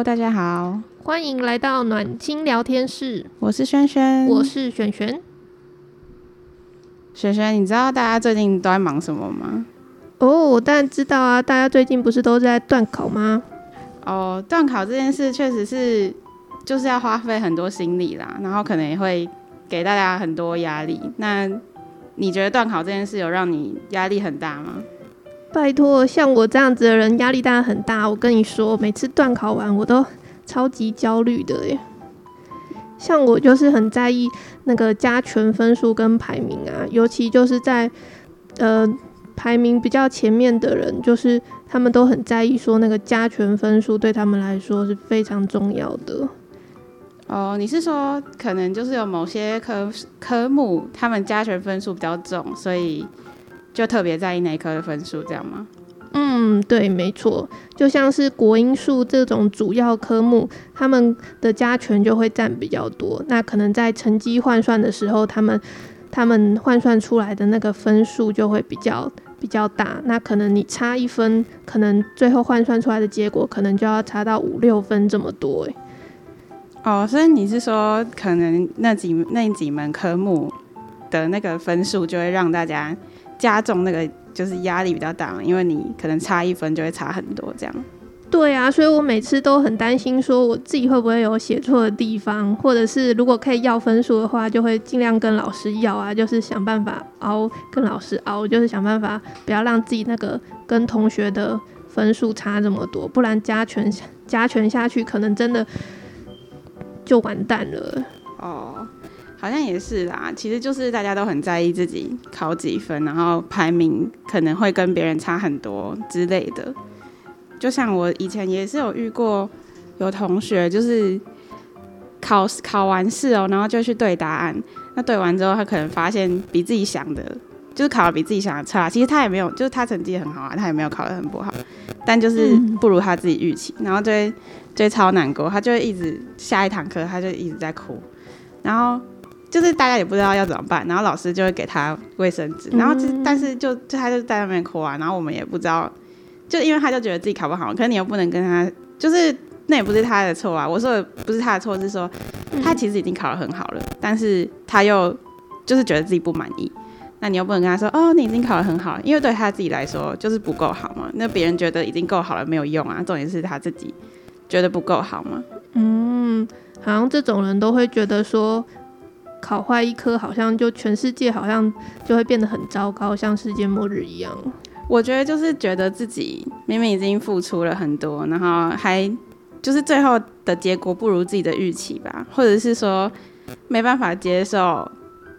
Hello，大家好，欢迎来到暖心聊天室。我是轩轩，我是璇璇。璇璇，你知道大家最近都在忙什么吗？哦，我当然知道啊，大家最近不是都在断考吗？哦，断考这件事确实是就是要花费很多心力啦，然后可能也会给大家很多压力。那你觉得断考这件事有让你压力很大吗？拜托，像我这样子的人，压力当然很大。我跟你说，每次段考完，我都超级焦虑的耶。像我就是很在意那个加权分数跟排名啊，尤其就是在呃排名比较前面的人，就是他们都很在意说那个加权分数对他们来说是非常重要的。哦，你是说可能就是有某些科科目，他们加权分数比较重，所以。就特别在意那一科的分数，这样吗？嗯，对，没错。就像是国英数这种主要科目，他们的加权就会占比较多。那可能在成绩换算的时候，他们他们换算出来的那个分数就会比较比较大。那可能你差一分，可能最后换算出来的结果可能就要差到五六分这么多。哎，哦，所以你是说，可能那几那几门科目的那个分数就会让大家。加重那个就是压力比较大嘛，因为你可能差一分就会差很多这样。对啊，所以我每次都很担心，说我自己会不会有写错的地方，或者是如果可以要分数的话，就会尽量跟老师要啊，就是想办法熬，跟老师熬，就是想办法不要让自己那个跟同学的分数差这么多，不然加权加权下去，可能真的就完蛋了。哦。好像也是啦，其实就是大家都很在意自己考几分，然后排名可能会跟别人差很多之类的。就像我以前也是有遇过，有同学就是考考完试哦，然后就去对答案，那对完之后，他可能发现比自己想的，就是考的比自己想的差。其实他也没有，就是他成绩很好啊，他也没有考得很不好，但就是不如他自己预期，然后就会就会超难过，他就会一直下一堂课他就一直在哭，然后。就是大家也不知道要怎么办，然后老师就会给他卫生纸，然后就但是就就他就在那边哭啊，然后我们也不知道，就因为他就觉得自己考不好，可是你又不能跟他，就是那也不是他的错啊。我说的不是他的错，是说他其实已经考得很好了，但是他又就是觉得自己不满意，那你又不能跟他说哦，你已经考得很好，因为对他自己来说就是不够好嘛。那别人觉得已经够好了没有用啊，重点是他自己觉得不够好嘛。嗯，好像这种人都会觉得说。考坏一科，好像就全世界好像就会变得很糟糕，像世界末日一样。我觉得就是觉得自己明明已经付出了很多，然后还就是最后的结果不如自己的预期吧，或者是说没办法接受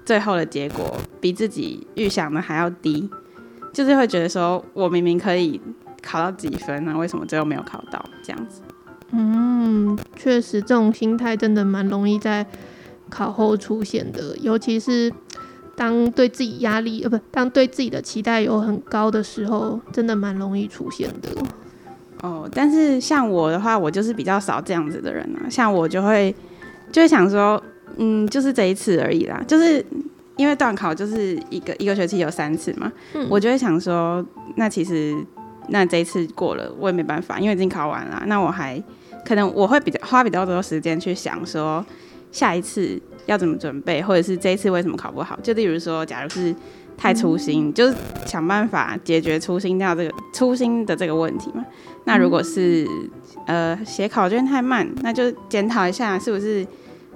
最后的结果比自己预想的还要低，就是会觉得说我明明可以考到几分呢？为什么最后没有考到？这样子。嗯，确实这种心态真的蛮容易在。考后出现的，尤其是当对自己压力呃不，当对自己的期待有很高的时候，真的蛮容易出现的。哦，但是像我的话，我就是比较少这样子的人啊。像我就会就会想说，嗯，就是这一次而已啦。就是因为段考就是一个一个学期有三次嘛，嗯，我就会想说，那其实那这一次过了，我也没办法，因为已经考完了。那我还可能我会比较花比较多时间去想说。下一次要怎么准备，或者是这一次为什么考不好？就例如说，假如是太粗心，嗯、就是想办法解决粗心掉这个粗心的这个问题嘛。那如果是呃写考卷太慢，那就检讨一下是不是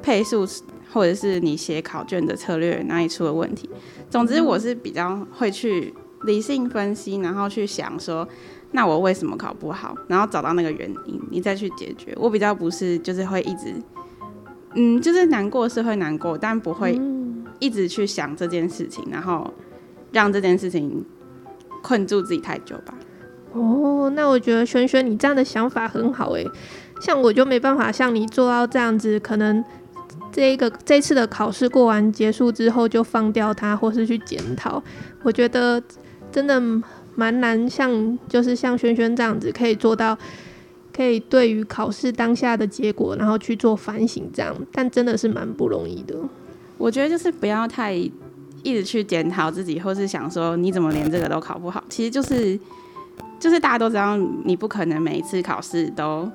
配速，或者是你写考卷的策略哪里出了问题。总之，我是比较会去理性分析，然后去想说，那我为什么考不好，然后找到那个原因，你再去解决。我比较不是就是会一直。嗯，就是难过是会难过，但不会一直去想这件事情，然后让这件事情困住自己太久吧。哦，那我觉得轩轩你这样的想法很好诶，像我就没办法像你做到这样子，可能这一个这次的考试过完结束之后就放掉它，或是去检讨。我觉得真的蛮难，像就是像轩轩这样子可以做到。可以对于考试当下的结果，然后去做反省，这样，但真的是蛮不容易的。我觉得就是不要太一直去检讨自己，或是想说你怎么连这个都考不好。其实就是就是大家都知道，你不可能每一次考试都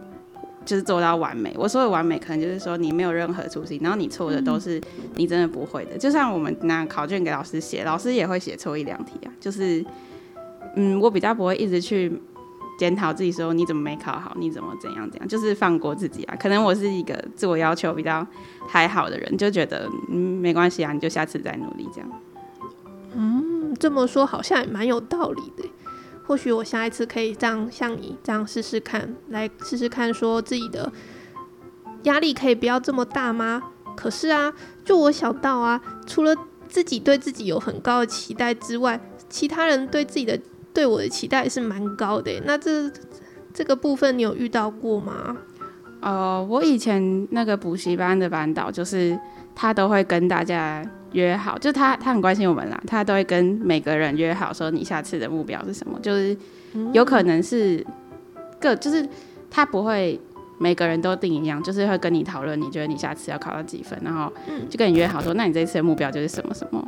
就是做到完美。我说的完美，可能就是说你没有任何粗心，然后你错的都是你真的不会的。就像我们拿考卷给老师写，老师也会写错一两题啊。就是，嗯，我比较不会一直去检讨自己，说你怎么没考好，你怎么怎样怎样，就是放过自己啊。可能我是一个自我要求比较还好的人，就觉得嗯没关系啊，你就下次再努力这样。嗯，这么说好像也蛮有道理的。或许我下一次可以这样像你这样试试看，来试试看，说自己的压力可以不要这么大吗？可是啊，就我想到啊，除了自己对自己有很高的期待之外，其他人对自己的对我的期待是蛮高的。那这这个部分你有遇到过吗？呃，我以前那个补习班的班导就是。他都会跟大家约好，就他他很关心我们啦，他都会跟每个人约好说，你下次的目标是什么，就是有可能是各，就是他不会每个人都定一样，就是会跟你讨论，你觉得你下次要考到几分，然后就跟你约好说，那你这次的目标就是什么什么，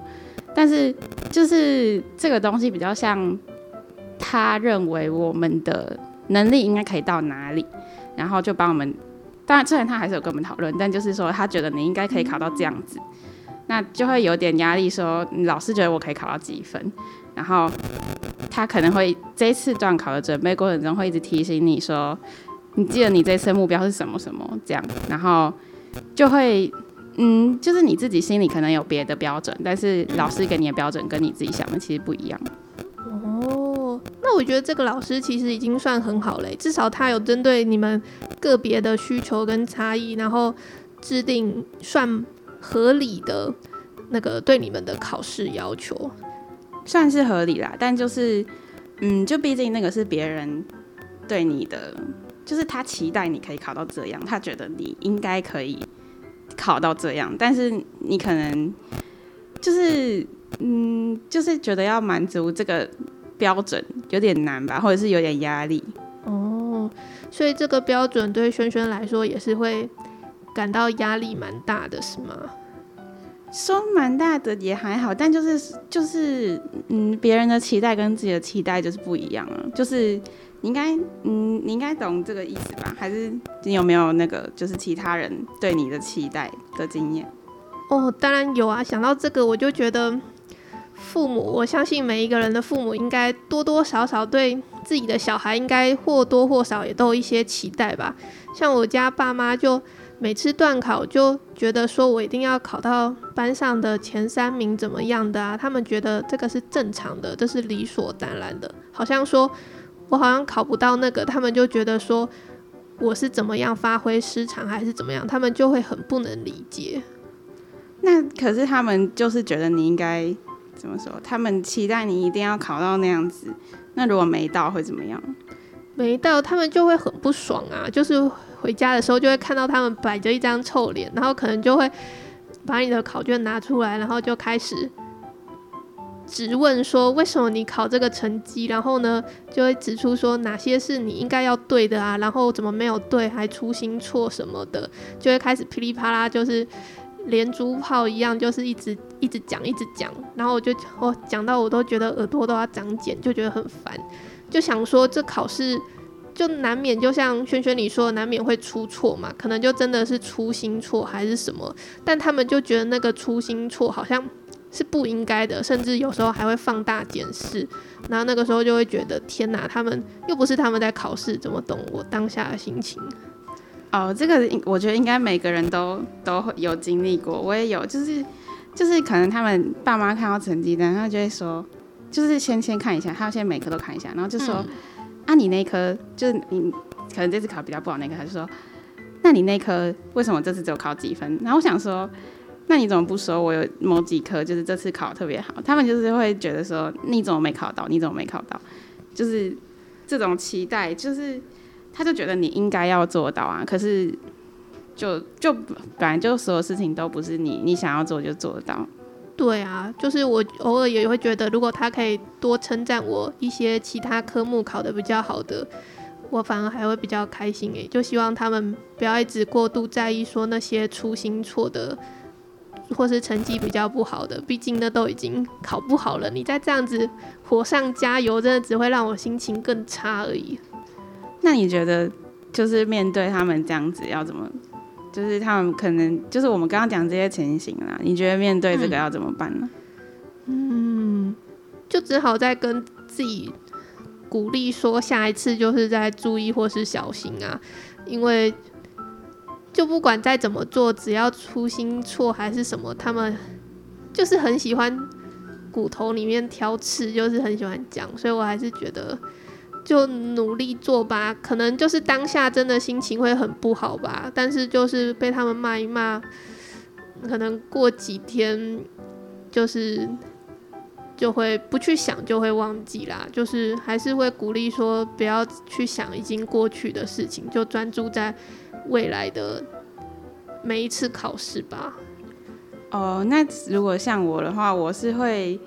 但是就是这个东西比较像他认为我们的能力应该可以到哪里，然后就帮我们。当然，虽然他还是有跟我们讨论，但就是说他觉得你应该可以考到这样子，那就会有点压力。说老师觉得我可以考到几分，然后他可能会这一次段考的准备过程中会一直提醒你说，你记得你这次目标是什么什么这样，然后就会嗯，就是你自己心里可能有别的标准，但是老师给你的标准跟你自己想的其实不一样。我觉得这个老师其实已经算很好嘞，至少他有针对你们个别的需求跟差异，然后制定算合理的那个对你们的考试要求，算是合理啦。但就是，嗯，就毕竟那个是别人对你的，就是他期待你可以考到这样，他觉得你应该可以考到这样，但是你可能就是，嗯，就是觉得要满足这个。标准有点难吧，或者是有点压力哦，所以这个标准对轩轩来说也是会感到压力蛮大的，是吗？说蛮大的也还好，但就是就是嗯，别人的期待跟自己的期待就是不一样啊。就是你应该嗯，你应该懂这个意思吧？还是你有没有那个就是其他人对你的期待的经验？哦，当然有啊。想到这个，我就觉得。父母，我相信每一个人的父母应该多多少少对自己的小孩应该或多或少也都有一些期待吧。像我家爸妈就每次段考就觉得说我一定要考到班上的前三名怎么样的啊？他们觉得这个是正常的，这是理所当然的。好像说我好像考不到那个，他们就觉得说我是怎么样发挥失常还是怎么样，他们就会很不能理解。那可是他们就是觉得你应该。怎么说？他们期待你一定要考到那样子，那如果没到会怎么样？没到，他们就会很不爽啊！就是回家的时候就会看到他们摆着一张臭脸，然后可能就会把你的考卷拿出来，然后就开始质问说：为什么你考这个成绩？然后呢，就会指出说哪些是你应该要对的啊，然后怎么没有对，还粗心错什么的，就会开始噼里啪啦，就是。连珠炮一样，就是一直一直讲，一直讲，然后我就我讲到我都觉得耳朵都要长茧，就觉得很烦，就想说这考试就难免，就像萱萱你说，难免会出错嘛，可能就真的是粗心错还是什么，但他们就觉得那个粗心错好像是不应该的，甚至有时候还会放大检视，然后那个时候就会觉得天哪，他们又不是他们在考试，怎么懂我当下的心情？哦，这个我觉得应该每个人都都有经历过，我也有，就是就是可能他们爸妈看到成绩单，他就会说，就是先先看一下，他要先每科都看一下，然后就说，嗯、啊，你那科就是你可能这次考比较不好那科，他就说，那你那科为什么这次只有考几分？然后我想说，那你怎么不说我有某几科就是这次考特别好？他们就是会觉得说，你怎么没考到？你怎么没考到？就是这种期待，就是。他就觉得你应该要做到啊，可是就就本来就所有事情都不是你你想要做就做得到。对啊，就是我偶尔也会觉得，如果他可以多称赞我一些其他科目考得比较好的，我反而还会比较开心诶。就希望他们不要一直过度在意说那些粗心错的，或是成绩比较不好的，毕竟那都已经考不好了，你再这样子火上加油，真的只会让我心情更差而已。那你觉得就是面对他们这样子要怎么，就是他们可能就是我们刚刚讲这些情形啦，你觉得面对这个要怎么办呢？嗯，就只好再跟自己鼓励说，下一次就是在注意或是小心啊，因为就不管再怎么做，只要粗心错还是什么，他们就是很喜欢骨头里面挑刺，就是很喜欢讲，所以我还是觉得。就努力做吧，可能就是当下真的心情会很不好吧，但是就是被他们骂一骂，可能过几天就是就会不去想，就会忘记啦。就是还是会鼓励说不要去想已经过去的事情，就专注在未来的每一次考试吧。哦，那如果像我的话，我是会。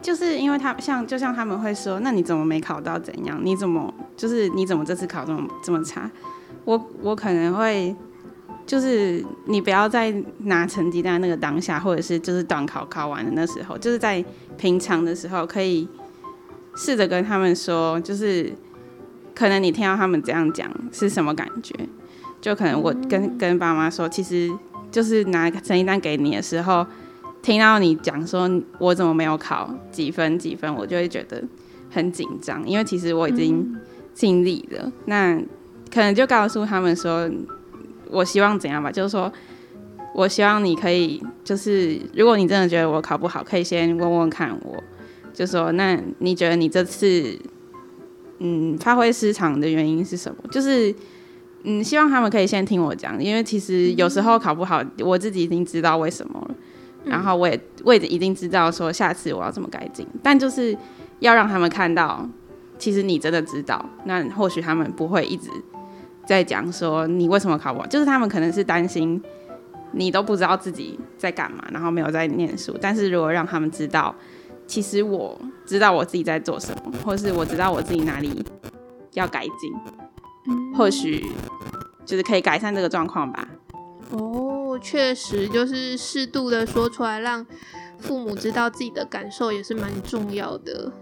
就是因为他像，就像他们会说，那你怎么没考到？怎样？你怎么就是你怎么这次考这么这么差？我我可能会就是你不要再拿成绩单那个当下，或者是就是短考考完的那时候，就是在平常的时候，可以试着跟他们说，就是可能你听到他们这样讲是什么感觉？就可能我跟跟爸妈说，其实就是拿成绩单给你的时候。听到你讲说我怎么没有考几分几分，我就会觉得很紧张，因为其实我已经尽力了。嗯、那可能就告诉他们说，我希望怎样吧，就是说我希望你可以，就是如果你真的觉得我考不好，可以先问问看我，就说那你觉得你这次嗯发挥失常的原因是什么？就是嗯希望他们可以先听我讲，因为其实有时候考不好，我自己已经知道为什么了。然后我也我也已经知道说下次我要怎么改进，但就是要让他们看到，其实你真的知道，那或许他们不会一直在讲说你为什么考不好，就是他们可能是担心你都不知道自己在干嘛，然后没有在念书。但是如果让他们知道，其实我知道我自己在做什么，或是我知道我自己哪里要改进，或许就是可以改善这个状况吧。哦。确实，就是适度的说出来，让父母知道自己的感受也是蛮重要的。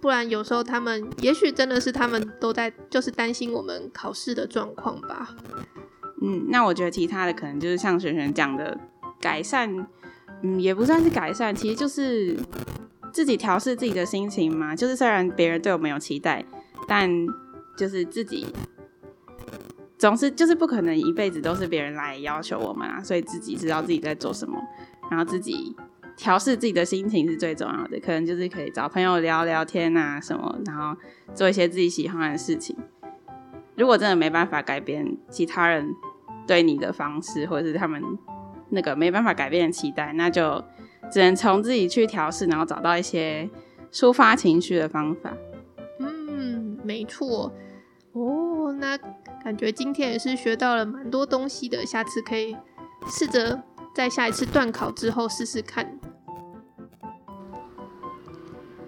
不然有时候他们也许真的是他们都在就是担心我们考试的状况吧。嗯，那我觉得其他的可能就是像璇璇讲的改善，嗯，也不算是改善，其实就是自己调试自己的心情嘛。就是虽然别人对我们有期待，但就是自己。总是就是不可能一辈子都是别人来要求我们啊，所以自己知道自己在做什么，然后自己调试自己的心情是最重要的。可能就是可以找朋友聊聊天啊什么，然后做一些自己喜欢的事情。如果真的没办法改变其他人对你的方式，或者是他们那个没办法改变的期待，那就只能从自己去调试，然后找到一些抒发情绪的方法。嗯，没错。哦，那。感觉今天也是学到了蛮多东西的，下次可以试着在下一次段考之后试试看。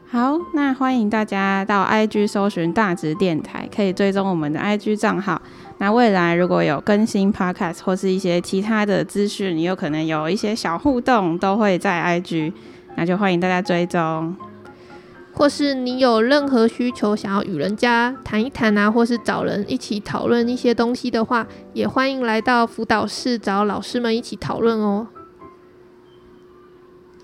好，那欢迎大家到 IG 搜寻大直电台，可以追踪我们的 IG 账号。那未来如果有更新 Podcast 或是一些其他的资讯，你有可能有一些小互动，都会在 IG，那就欢迎大家追踪。或是你有任何需求想要与人家谈一谈啊，或是找人一起讨论一些东西的话，也欢迎来到辅导室找老师们一起讨论哦。